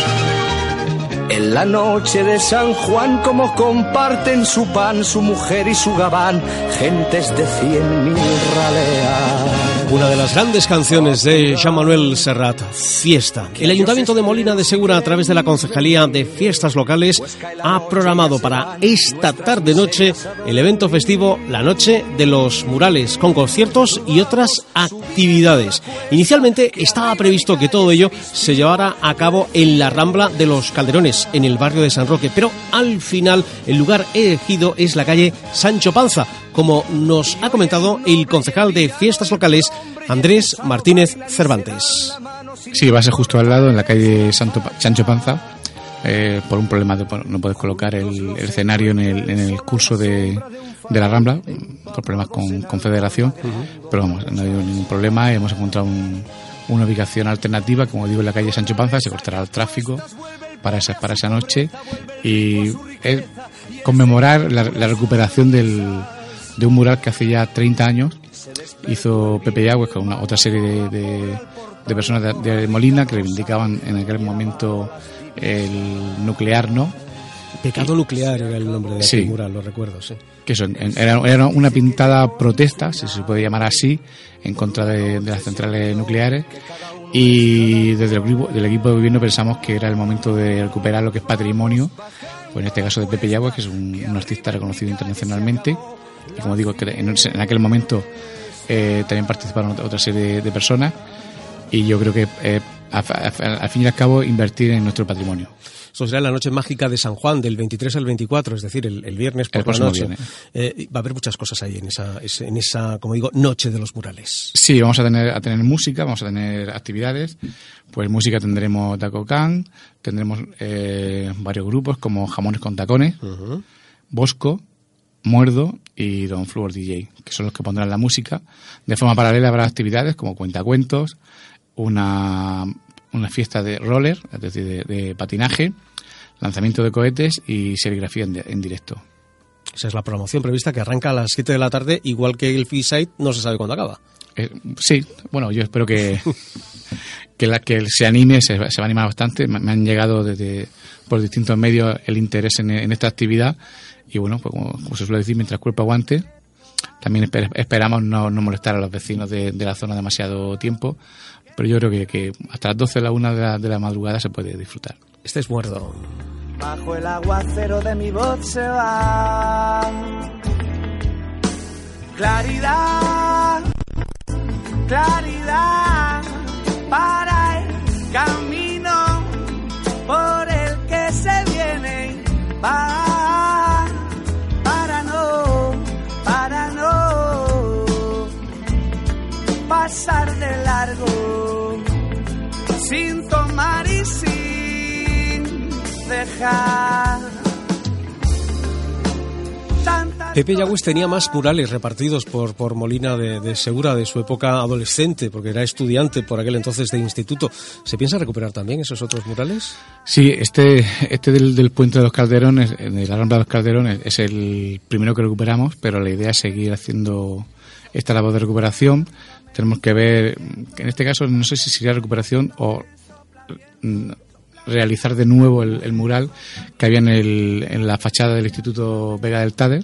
Speaker 10: en la noche de San Juan, como comparten su pan, su mujer y su gabán, gentes de cien mil raleas.
Speaker 2: Una de las grandes canciones de Jean Manuel Serrat, Fiesta. El Ayuntamiento de Molina de Segura, a través de la Concejalía de Fiestas Locales, ha programado para esta tarde-noche el evento festivo La Noche de los Murales, con conciertos y otras actividades. Inicialmente estaba previsto que todo ello se llevara a cabo en la Rambla de los Calderones en el barrio de San Roque, pero al final el lugar elegido es la calle Sancho Panza, como nos ha comentado el concejal de fiestas locales, Andrés Martínez Cervantes.
Speaker 11: Sí, va a ser justo al lado, en la calle Santo, Sancho Panza. Eh, por un problema de no puedes colocar el, escenario en el, en el curso de, de, la Rambla, por problemas con, con Federación, pero vamos, no ha habido ningún problema, hemos encontrado una ubicación alternativa, como digo, en la calle Sancho Panza, se cortará el tráfico para esa, para esa noche y es conmemorar la, recuperación del, de un mural que hace ya 30 años hizo Pepe Yagüez con una, otra serie de, de, personas de, Molina que reivindicaban en aquel momento el nuclear no.
Speaker 2: Pecado nuclear era el nombre de sí. mural, lo recuerdo, sí.
Speaker 11: Que eso, era, una pintada protesta, si se puede llamar así, en contra de, las centrales nucleares. Y desde el, equipo, del equipo de gobierno pensamos que era el momento de recuperar lo que es patrimonio, pues en este caso de Pepe Yagua, que es un, artista reconocido internacionalmente. Y como digo, en, en aquel momento eh, también participaron otra serie de, personas. Y yo creo que eh, al fin y al cabo invertir en nuestro patrimonio.
Speaker 2: Eso será la noche mágica de San Juan, del 23 al 24, es decir, el, viernes por la noche. Eh, va a haber muchas cosas ahí en esa, en esa, como digo, noche de los murales.
Speaker 11: Sí, vamos a tener, a tener música, vamos a tener actividades. Pues música tendremos Taco Can, tendremos eh, varios grupos como Jamones con Tacones, Bosco, Muerdo y Don Flor DJ, que son los que pondrán la música. De forma paralela habrá actividades como cuentacuentos, una, una fiesta de roller, es decir, de, patinaje, lanzamiento de cohetes y serigrafía en, directo.
Speaker 2: Esa es la promoción prevista que arranca a las 7 de la tarde, igual que el Freeside, no se sabe cuándo acaba.
Speaker 11: Eh, sí, bueno, yo espero que, que, la, que se anime, se, va a animar bastante. Me, han llegado desde por distintos medios el interés en, esta actividad y bueno, pues como, se suele decir, mientras el cuerpo aguante, también esperamos no, molestar a los vecinos de, de la zona demasiado tiempo pero yo creo que, hasta las 12 de la 1 de la, madrugada se puede disfrutar.
Speaker 2: Este es muerto.
Speaker 10: Bajo el aguacero de mi voz se va. Claridad, claridad para el camino Va para no, para no pasar de largo sin tomar y sin dejar.
Speaker 2: Pepe Yagües tenía más murales repartidos por, por Molina de, Segura de su época adolescente, porque era estudiante por aquel entonces de instituto. ¿Se piensa recuperar también esos otros murales?
Speaker 11: Sí, este, este del, Puente de los Calderones, de la Rambla de los Calderones, es el primero que recuperamos, pero la idea es seguir haciendo esta labor de recuperación tenemos que ver, en este caso no sé si sería recuperación o realizar de nuevo el, mural que había en, el, en la fachada del Instituto Vega del Tade.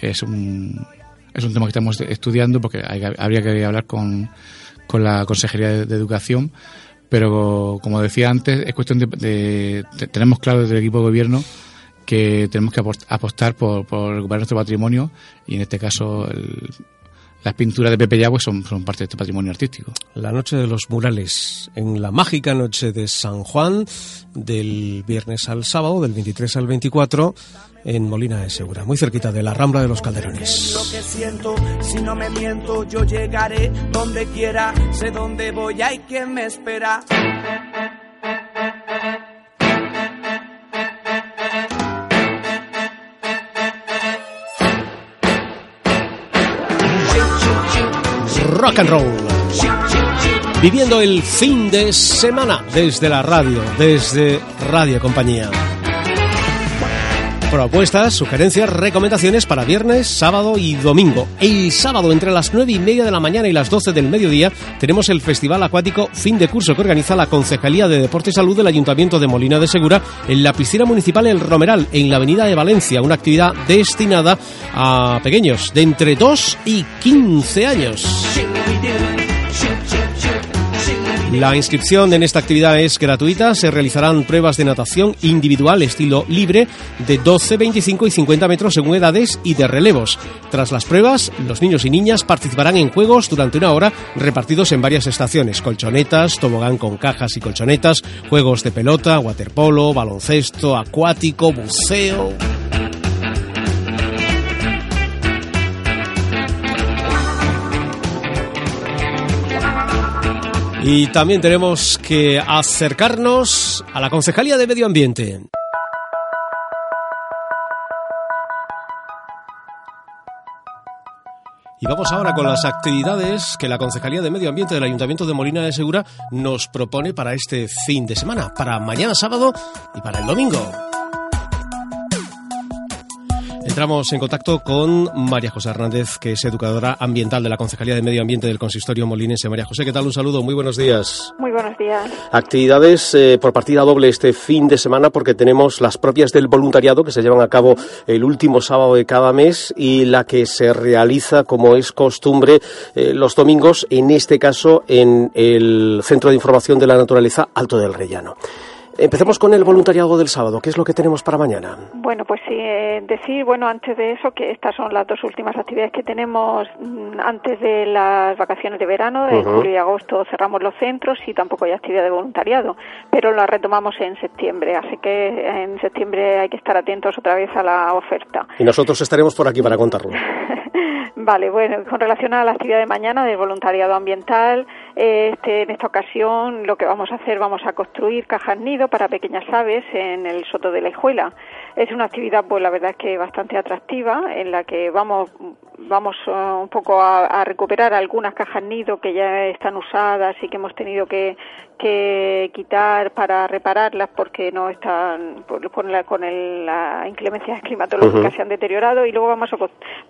Speaker 11: Es un, es un tema que estamos estudiando porque habría que hablar con, con la Consejería de, Educación, pero como decía antes, es cuestión de, tenemos claro desde el equipo de gobierno que tenemos que apostar por, por recuperar nuestro patrimonio y en este caso el, las pinturas de Pepe Yagüe son, son, parte de este patrimonio artístico.
Speaker 2: La noche de los murales, en la mágica noche de San Juan, del viernes al sábado, del 23 al 24, en Molina de Segura, muy cerquita de la Rambla de los Calderones.
Speaker 10: Lo que siento, si no me miento, yo llegaré donde quiera, sé dónde voy, hay quien me espera.
Speaker 2: Rock and roll. Viviendo el fin de semana desde la radio, desde Radio Compañía. Propuestas, sugerencias, recomendaciones para viernes, sábado y domingo. El sábado entre las nueve y media de la mañana y las 12 del mediodía tenemos el Festival Acuático Fin de Curso que organiza la Concejalía de Deporte y Salud del Ayuntamiento de Molina de Segura en la piscina municipal El Romeral, en la avenida de Valencia, una actividad destinada a pequeños de entre 2 y 15 años. La inscripción en esta actividad es gratuita. Se realizarán pruebas de natación individual estilo libre de 12, 25 y 50 metros según edades y de relevos. Tras las pruebas, los niños y niñas participarán en juegos durante una hora repartidos en varias estaciones. Colchonetas, tobogán con cajas y colchonetas, juegos de pelota, waterpolo, baloncesto, acuático, buceo. Y también tenemos que acercarnos a la Concejalía de Medio Ambiente. Y vamos ahora con las actividades que la Concejalía de Medio Ambiente del Ayuntamiento de Molina de Segura nos propone para este fin de semana, para mañana sábado y para el domingo. Entramos en contacto con María José Hernández, que es educadora ambiental de la Concejalía de Medio Ambiente del Consistorio Molinense. María José, ¿qué tal? Un saludo, muy buenos días.
Speaker 12: Muy buenos días.
Speaker 2: Actividades eh, por partida doble este fin de semana porque tenemos las propias del voluntariado que se llevan a cabo el último sábado de cada mes y la que se realiza, como es costumbre, eh, los domingos, en este caso en el Centro de Información de la Naturaleza Alto del Rellano. Empecemos con el voluntariado del sábado. ¿Qué es lo que tenemos para mañana?
Speaker 12: Bueno, pues sí, eh, decir, bueno, antes de eso, que estas son las dos últimas actividades que tenemos mm, antes de las vacaciones de verano. En julio y agosto cerramos los centros y tampoco hay actividad de voluntariado, pero la retomamos en septiembre. Así que en septiembre hay que estar atentos otra vez a la oferta.
Speaker 2: Y nosotros estaremos por aquí para contarlo.
Speaker 12: vale, bueno, con relación a la actividad de mañana del voluntariado ambiental, este, en esta ocasión lo que vamos a hacer, vamos a construir cajas nido para pequeñas aves en el Soto de la Hijuela. Es una actividad, pues la verdad es que bastante atractiva, en la que vamos vamos uh, un poco a, recuperar algunas cajas nido que ya están usadas y que hemos tenido que, que quitar para repararlas porque no están con la, con el, la inclemencias climatológicas se han deteriorado. Y luego vamos a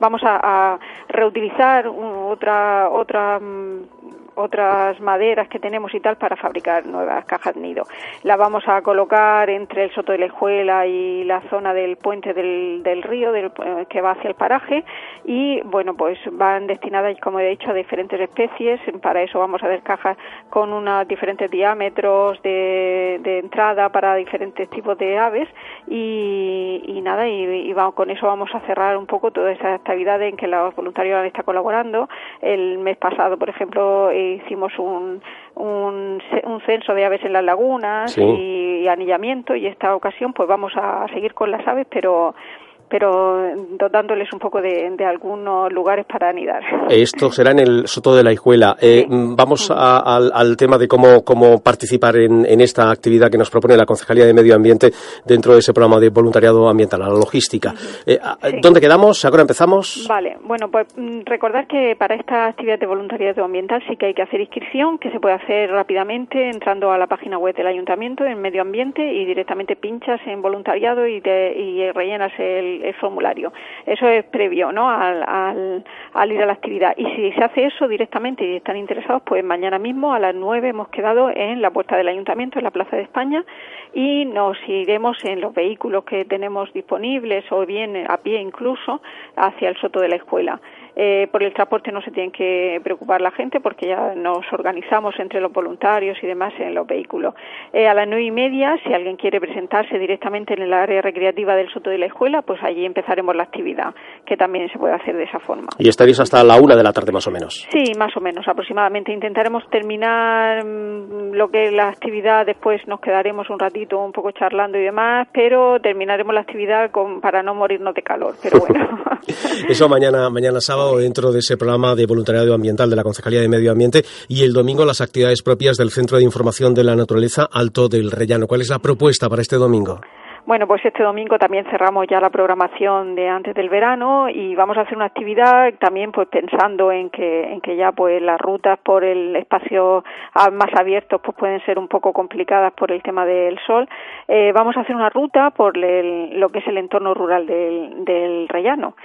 Speaker 12: vamos a, a reutilizar otra otra mm, otras maderas que tenemos y tal para fabricar nuevas cajas nido. La vamos a colocar entre el Soto de la Ejuela y la zona del puente del, del río del, eh, que va hacia el paraje y bueno pues van destinadas como he dicho a diferentes especies. Para eso vamos a ver cajas con unos diferentes diámetros de, de entrada para diferentes tipos de aves y, y nada y, vamos, con eso vamos a cerrar un poco toda esa actividad en que los voluntarios han estado colaborando. El mes pasado por ejemplo hicimos un, un, censo de aves en las lagunas y, y, anillamiento y esta ocasión pues vamos a seguir con las aves pero pero dotándoles un poco de, algunos lugares para anidar.
Speaker 2: Esto será en el Soto de la Hijuela. Eh, vamos al, tema de cómo, cómo participar en, esta actividad que nos propone la Concejalía de Medio Ambiente dentro de ese programa de voluntariado ambiental, la logística. Eh, ¿Dónde quedamos? ¿Ahora empezamos?
Speaker 12: Vale, bueno, pues mm, recordar que para esta actividad de voluntariado ambiental sí que hay que hacer inscripción, que se puede hacer rápidamente entrando a la página web del Ayuntamiento en Medio Ambiente y directamente pinchas en voluntariado y, y rellenas el, el, formulario. Eso es previo ¿no? Al, al, ir a la actividad. Y si se hace eso directamente y están interesados, pues mañana mismo a las 9 hemos quedado en la puerta del ayuntamiento, en la Plaza de España, y nos iremos en los vehículos que tenemos disponibles o bien a pie incluso hacia el soto de la escuela. Eh, por el transporte no se tiene que preocupar la gente porque ya nos organizamos entre los voluntarios y demás en los vehículos. Eh, a las nueve y media, si alguien quiere presentarse directamente en el área recreativa del Soto de la Escuela, pues allí empezaremos la actividad, que también se puede hacer de esa forma.
Speaker 2: ¿Y estaréis hasta la una de la tarde más o menos?
Speaker 12: Sí, más o menos, aproximadamente. Intentaremos terminar mm, lo que es la actividad, después nos quedaremos un ratito un poco charlando y demás, pero terminaremos la actividad con, para no morirnos de calor, pero bueno.
Speaker 2: Eso mañana, mañana sábado dentro de ese programa de voluntariado ambiental de la Concejalía de Medio Ambiente y el domingo las actividades propias del Centro de Información de la Naturaleza Alto del Rellano. ¿Cuál es la propuesta para este domingo?
Speaker 12: Bueno, pues este domingo también cerramos ya la programación de antes del verano y vamos a hacer una actividad también pues pensando en que en que ya pues las rutas por el espacio más abierto pues pueden ser un poco complicadas por el tema del sol. Eh, vamos a hacer una ruta por lo que es el entorno rural del, del Rellano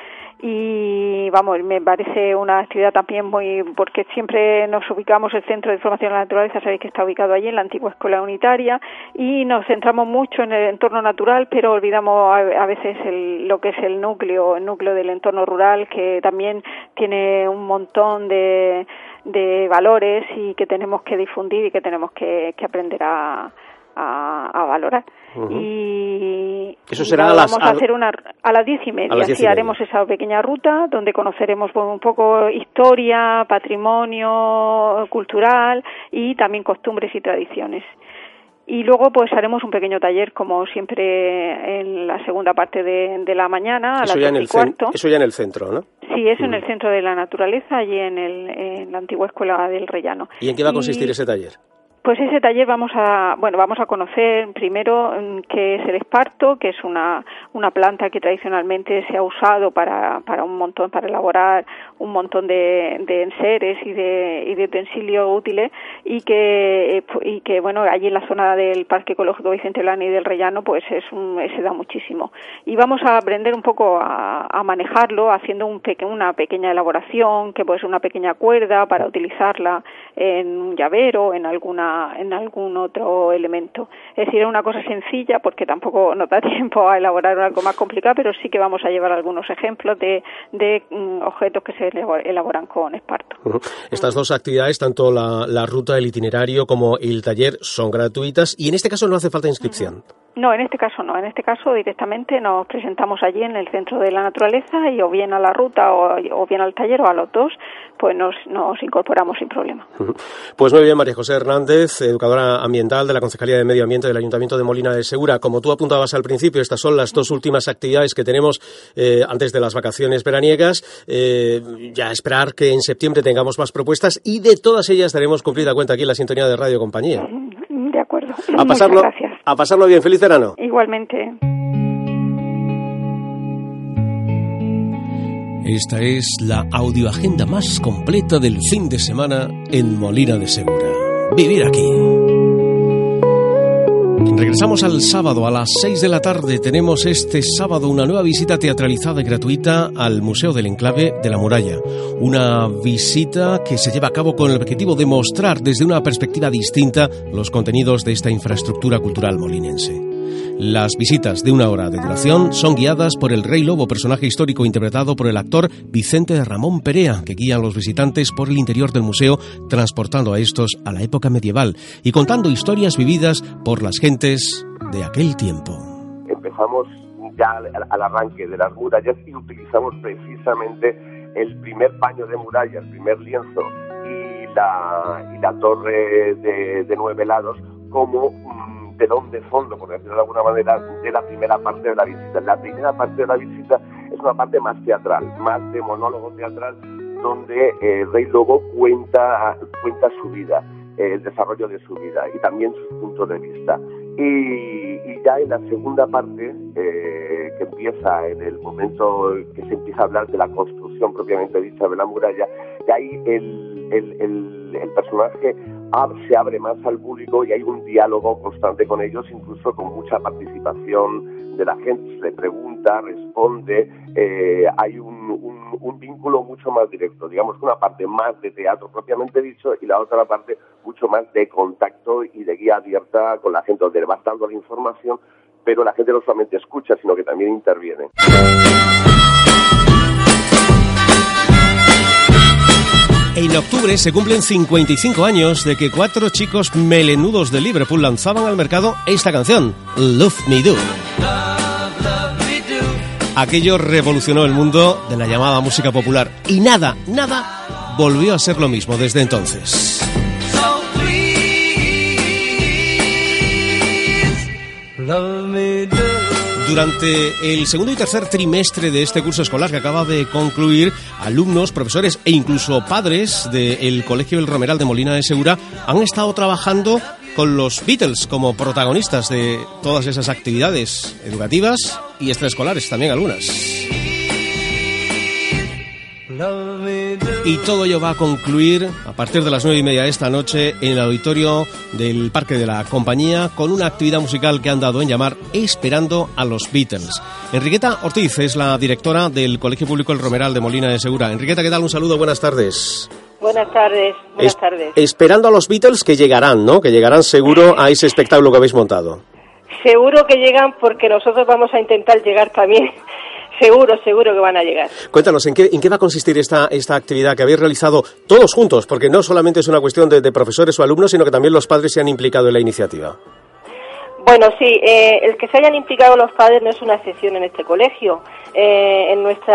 Speaker 12: y vamos, me parece una actividad también muy, porque siempre nos ubicamos, el Centro de Información de la Naturaleza, sabéis que está ubicado allí en la antigua escuela unitaria y nos centramos mucho en el entorno natural, pero olvidamos a, veces el, lo que es el núcleo, el núcleo del entorno rural, que también tiene un montón de, de valores y que tenemos que difundir y que tenemos que, que aprender a, a, valorar. Y
Speaker 2: eso será
Speaker 12: a
Speaker 2: las
Speaker 12: vamos a, hacer una a las diez y media. Así haremos esa pequeña ruta donde conoceremos un poco historia, patrimonio cultural y también costumbres y tradiciones. Y luego pues haremos un pequeño taller como siempre en la segunda parte de, la mañana a
Speaker 2: eso
Speaker 12: las
Speaker 2: ya en el
Speaker 12: cuarto.
Speaker 2: Eso ya en el centro, ¿no?
Speaker 12: Sí, es en el Centro de la Naturaleza, allí en, el, en la antigua Escuela del Rellano.
Speaker 2: ¿Y en qué va a consistir ese taller?
Speaker 12: Pues ese taller vamos a, bueno, vamos a conocer primero mm, qué es el esparto, que es una, una planta que tradicionalmente se ha usado para, para un montón, para elaborar un montón de, de enseres y de, y de utensilios útiles y que, eh, y que, bueno, allí en la zona del Parque Ecológico Vicente Lani y del Rellano, pues es un, se da muchísimo. Y vamos a aprender un poco a, a manejarlo haciendo un peque, una pequeña elaboración, que puede ser una pequeña cuerda para utilizarla en un llavero, en alguna en algún otro elemento. Es decir, una cosa sencilla porque tampoco nos da tiempo a elaborar algo más complicado, pero sí que vamos a llevar algunos ejemplos de, mm, objetos que se elaboran con esparto.
Speaker 2: Estas dos actividades, tanto la, ruta, el itinerario como el taller, son gratuitas y en este caso no hace falta inscripción.
Speaker 12: No, en este caso no. En este caso directamente nos presentamos allí en el Centro de la Naturaleza y o bien a la ruta o, o bien al taller o a los dos, pues nos, nos incorporamos sin problema.
Speaker 2: Pues muy bien, María José Hernández, educadora ambiental de la Concejalía de Medio Ambiente del Ayuntamiento de Molina de Segura. Como tú apuntabas al principio, estas son las dos últimas actividades que tenemos eh, antes de las vacaciones veraniegas. Eh, ya esperar que en septiembre tengamos más propuestas y de todas ellas daremos cumplida cuenta aquí en la sintonía de Radio Compañía.
Speaker 12: De acuerdo.
Speaker 2: A pasarlo. A pasarlo bien. Feliz verano.
Speaker 12: Igualmente.
Speaker 2: Esta es la audioagenda más completa del fin de semana en Molina de Segura. Vivir aquí. Regresamos al sábado a las 6 de la tarde. Tenemos este sábado una nueva visita teatralizada y gratuita al Museo del Enclave de la Muralla. Una visita que se lleva a cabo con el objetivo de mostrar desde una perspectiva distinta los contenidos de esta infraestructura cultural molinense. Las visitas de una hora de duración son guiadas por el Rey Lobo, personaje histórico interpretado por el actor Vicente Ramón Perea, que guía a los visitantes por el interior del museo, transportando a estos a la época medieval y contando historias vividas por las gentes de aquel tiempo.
Speaker 13: Empezamos ya al, al arranque de las murallas y utilizamos precisamente el primer paño de muralla, el primer lienzo y la, y la torre de, de nueve lados como telón de fondo, por decirlo de alguna manera, de la primera parte de la visita. La primera parte de la visita es una parte más teatral, más de monólogo teatral, donde eh, Rey Lobo cuenta, cuenta su vida, eh, el desarrollo de su vida y también sus puntos de vista. Y, y ya en la segunda parte, eh, que empieza en el momento que se empieza a hablar de la construcción propiamente dicha de la muralla, y ahí el, el, el, el personaje se abre más al público y hay un diálogo constante con ellos, incluso con mucha participación de la gente, se le pregunta, responde, eh, hay un, un, un, vínculo mucho más directo, digamos una parte más de teatro propiamente dicho y la otra parte mucho más de contacto y de guía abierta con la gente, donde va dando la información, pero la gente no solamente escucha, sino que también interviene.
Speaker 2: En octubre se cumplen 55 años de que cuatro chicos melenudos de Liverpool lanzaban al mercado esta canción, Love Me Do. Aquello revolucionó el mundo de la llamada música popular y nada, nada volvió a ser lo mismo desde entonces. Durante el segundo y tercer trimestre de este curso escolar que acaba de concluir, alumnos, profesores e incluso padres del Colegio El Romeral de Molina de Segura han estado trabajando con los Beatles como protagonistas de todas esas actividades educativas y extraescolares también algunas. Y todo ello va a concluir a partir de las nueve y media de esta noche en el auditorio del Parque de la Compañía con una actividad musical que han dado en llamar Esperando a los Beatles. Enriqueta Ortiz es la directora del Colegio Público El Romeral de Molina de Segura. Enriqueta, ¿qué tal? Un saludo, buenas tardes.
Speaker 14: Buenas tardes, buenas es, tardes.
Speaker 2: Esperando a los Beatles que llegarán, ¿no? Que llegarán seguro a ese espectáculo que habéis montado.
Speaker 14: Seguro que llegan porque nosotros vamos a intentar llegar también. Seguro, seguro que van a llegar.
Speaker 2: Cuéntanos, ¿en qué, en qué va a consistir esta, esta actividad que habéis realizado todos juntos? Porque no solamente es una cuestión de, de profesores o alumnos, sino que también los padres se han implicado en la iniciativa.
Speaker 14: Bueno, sí, eh, el que se hayan implicado los padres no es una excepción en este colegio. Eh, en nuestro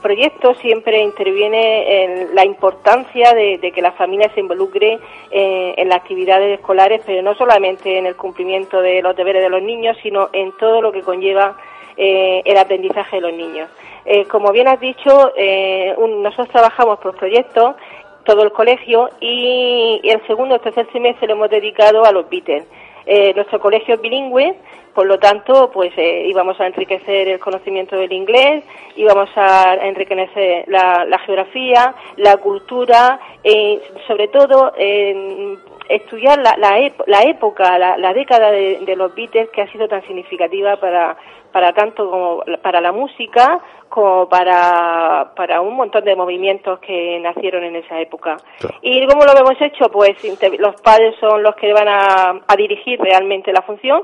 Speaker 14: proyecto siempre interviene en la importancia de, de que la familia se involucre eh, en las actividades escolares, pero no solamente en el cumplimiento de los deberes de los niños, sino en todo lo que conlleva eh, el aprendizaje de los niños. Eh, como bien has dicho, eh, nosotros trabajamos por proyectos, todo el colegio, y, el segundo o tercer semestre lo hemos dedicado a los Beatles. Eh, nuestro colegio es bilingüe, por lo tanto, pues íbamos a enriquecer el conocimiento del inglés, íbamos a enriquecer la, geografía, la cultura, y sobre todo estudiar la, la, época, la, década de, de, los Beatles que ha sido tan significativa para, para tanto como para la música como para, para un montón de movimientos que nacieron en esa época. ¿Y cómo lo hemos hecho? Pues los padres son los que van a, dirigir realmente la función,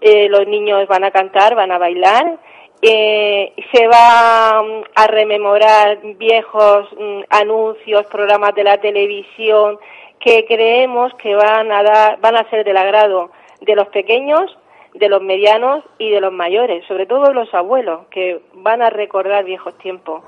Speaker 14: eh, los niños van a cantar, van a bailar, eh, se va mm, a rememorar viejos mm, anuncios, programas de la televisión que creemos que van a dar, van a ser del agrado de los pequeños de los medianos y de los mayores, sobre todo los abuelos, que van a recordar viejos tiempos.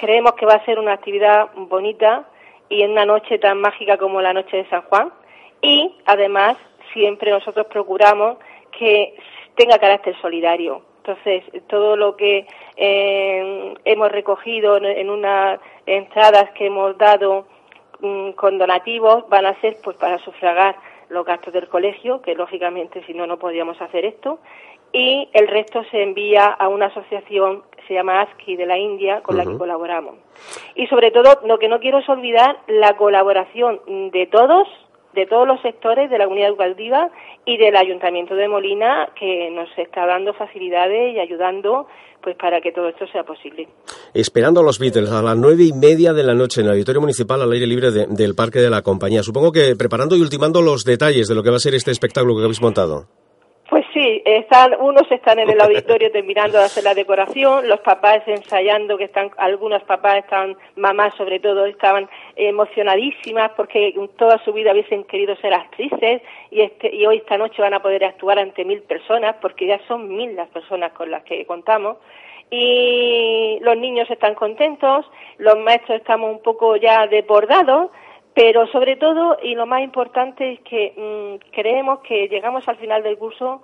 Speaker 14: Creemos que va a ser una actividad bonita y en una noche tan mágica como la noche de San Juan. Y además, siempre nosotros procuramos que tenga carácter solidario. Entonces, todo lo que eh, hemos recogido en unas entradas que hemos dado con donativos van a ser pues para sufragar los gastos del colegio, que lógicamente si no, no podíamos hacer esto, y el resto se envía a una asociación que se llama ASCII de la India, con la que colaboramos. Y sobre todo, lo que no quiero es olvidar la colaboración de todos, de todos los sectores de la unidad educativa y del Ayuntamiento de Molina, que nos está dando facilidades y ayudando pues para que todo esto sea posible.
Speaker 2: Esperando a los Beatles a las nueve y media de la noche en el auditorio municipal al aire libre del Parque de la Compañía. Supongo que preparando y ultimando los detalles de lo que va a ser este espectáculo que habéis montado.
Speaker 14: Sí, están, unos están en el auditorio terminando de hacer la decoración, los papás ensayando, que están, algunos papás están, mamás sobre todo, estaban emocionadísimas porque toda su vida hubiesen querido ser actrices y, este, y hoy esta noche van a poder actuar ante mil personas porque ya son mil las personas con las que contamos. Y los niños están contentos, los maestros estamos un poco ya desbordados pero sobre todo, y lo más importante es que mm, creemos que llegamos al final del curso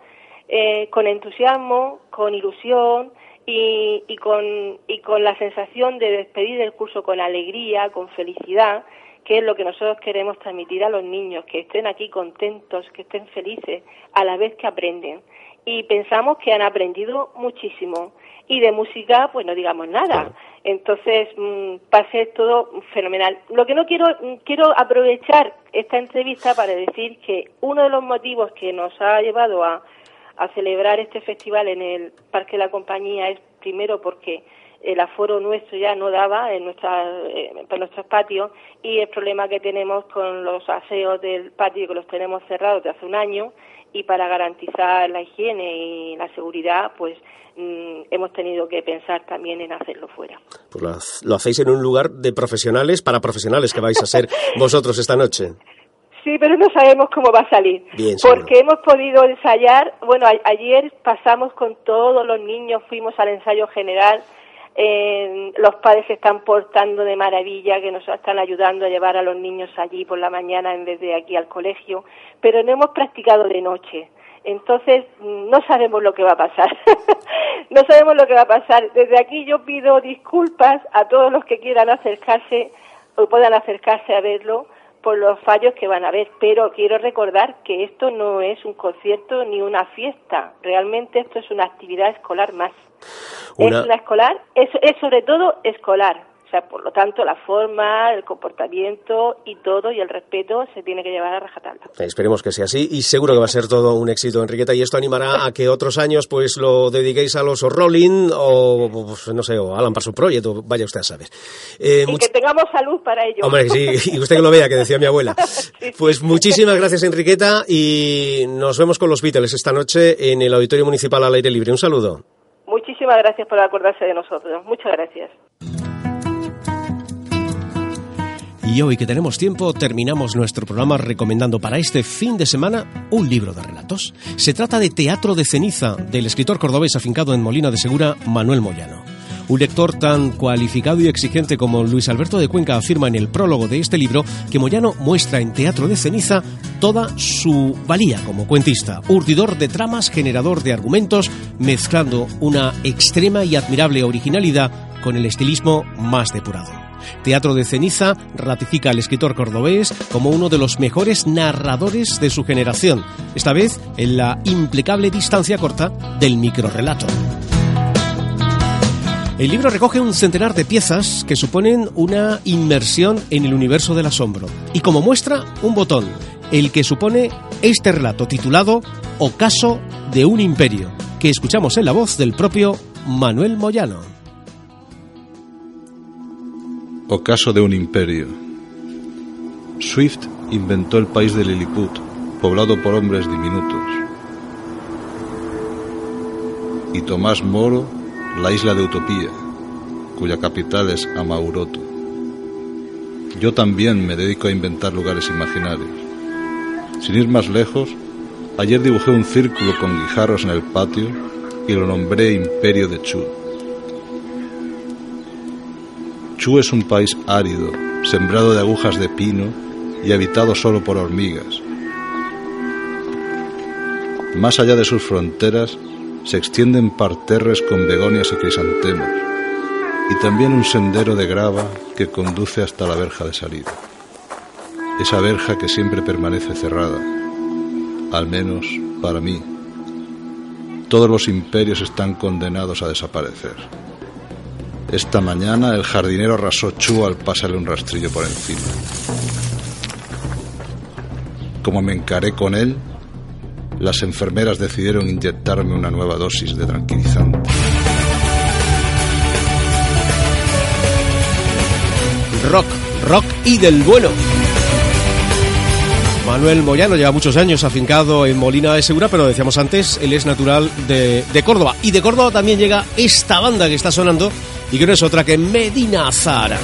Speaker 14: eh, con entusiasmo, con ilusión y, y, con, y con la sensación de despedir el curso con alegría, con felicidad, que es lo que nosotros queremos transmitir a los niños, que estén aquí contentos, que estén felices, a la vez que aprenden. Y pensamos que han aprendido muchísimo. Y de música, pues no digamos nada. Entonces, mmm, pase todo fenomenal. Lo que no quiero, mm, quiero aprovechar esta entrevista para decir que uno de los motivos que nos ha llevado a, a celebrar este festival en el Parque de la Compañía es primero porque el aforo nuestro ya no daba en, nuestra, eh, en nuestros patios y el problema que tenemos con los aseos del patio que los tenemos cerrados de hace un año y para garantizar la higiene y la seguridad, pues mm, hemos tenido que pensar también en hacerlo fuera.
Speaker 2: Pues lo, hacéis en un lugar de profesionales para profesionales que vais a ser vosotros esta noche.
Speaker 14: Sí, pero no sabemos cómo va a salir. porque hemos podido ensayar, bueno, ayer pasamos con todos los niños, fuimos al ensayo general los padres se están portando de maravilla, que nos están ayudando a llevar a los niños allí por la mañana en vez de aquí al colegio, pero no hemos practicado de noche. Entonces, no sabemos lo que va a pasar. no sabemos lo que va a pasar. Desde aquí yo pido disculpas a todos los que quieran acercarse o puedan acercarse a verlo por los fallos que van a haber, pero quiero recordar que esto no es un concierto ni una fiesta, realmente esto es una actividad escolar más. Es una escolar, es, es sobre todo escolar, o sea, por lo tanto, la forma, el comportamiento y todo y el respeto se tiene que llevar a rajatabla.
Speaker 2: Esperemos que sea así y seguro que va a ser todo un éxito, Enriqueta, y esto animará a que otros años pues lo dediquéis a los Rolling o, pues, no sé, o Alan su proyecto, vaya usted a saber.
Speaker 14: Eh, y que tengamos salud para ello.
Speaker 2: Hombre, sí, y usted que lo vea, que decía mi abuela. Pues muchísimas gracias, Enriqueta, y nos vemos con los Beatles esta noche en el Auditorio Municipal al aire libre. Un saludo.
Speaker 14: Muchísimas gracias por acordarse de nosotros. Muchas gracias.
Speaker 2: Y hoy que tenemos tiempo, terminamos nuestro programa recomendando para este fin de semana un libro de relatos. Se trata de Teatro de Ceniza, del escritor cordobés afincado en Molina de Segura, Manuel Moyano. Un lector tan cualificado y exigente como Luis Alberto de Cuenca afirma en el prólogo de este libro que Moyano muestra en Teatro de Ceniza toda su valía como cuentista, urdidor de tramas, generador de argumentos, mezclando una extrema y admirable originalidad con el estilismo más depurado. Teatro de Ceniza ratifica al escritor cordobés como uno de los mejores narradores de su generación, esta vez en la impecable distancia corta del microrelato. El libro recoge un centenar de piezas que suponen una inmersión en el universo del asombro y como muestra un botón, el que supone este relato titulado Ocaso de un imperio, que escuchamos en la voz del propio Manuel Moyano.
Speaker 15: Ocaso de un imperio. Swift inventó el país de Lilliput, poblado por hombres diminutos. Y Tomás Moro, la isla de Utopía, cuya capital es Amauroto. Yo también me dedico a inventar lugares imaginarios. Sin ir más lejos, ayer dibujé un círculo con guijarros en el patio y lo nombré Imperio de Chu. Chu es un país árido, sembrado de agujas de pino y habitado solo por hormigas. Más allá de sus fronteras se extienden parterres con begonias y crisantemos, y también un sendero de grava que conduce hasta la verja de salida. Esa verja que siempre permanece cerrada, al menos para mí. Todos los imperios están condenados a desaparecer. Esta mañana el jardinero arrasó Chu al pasarle un rastrillo por encima. Como me encaré con él, las enfermeras decidieron inyectarme una nueva dosis de tranquilizante.
Speaker 2: Rock, rock y del bueno. Manuel Moyano lleva muchos años afincado en Molina de Segura, pero decíamos antes, él es natural de, de, Córdoba. Y de Córdoba también llega esta banda que está sonando y que no es otra que Medina Zara.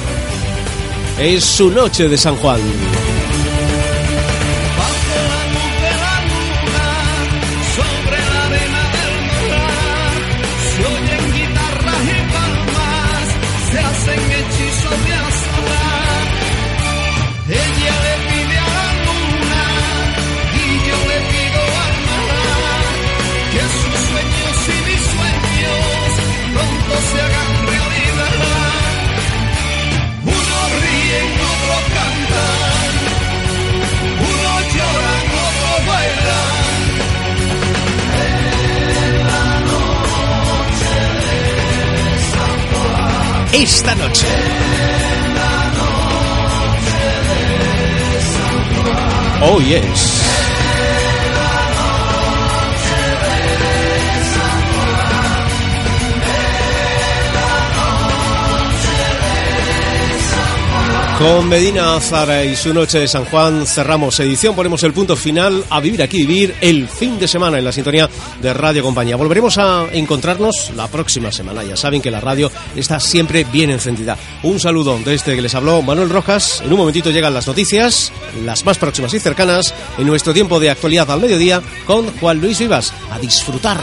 Speaker 2: Es su noche de San Juan. Esta noche. Oh, yes. Con Medina Zara y su noche de San Juan cerramos edición, ponemos el punto final a vivir aquí, vivir el fin de semana en la sintonía de Radio Compañía. Volveremos a encontrarnos la próxima semana. Ya saben que la radio está siempre bien encendida. Un saludo de este que les habló Manuel Rojas. En un momentito llegan las noticias, las más próximas y cercanas, en nuestro tiempo de actualidad al mediodía con Juan Luis Vivas. A disfrutar.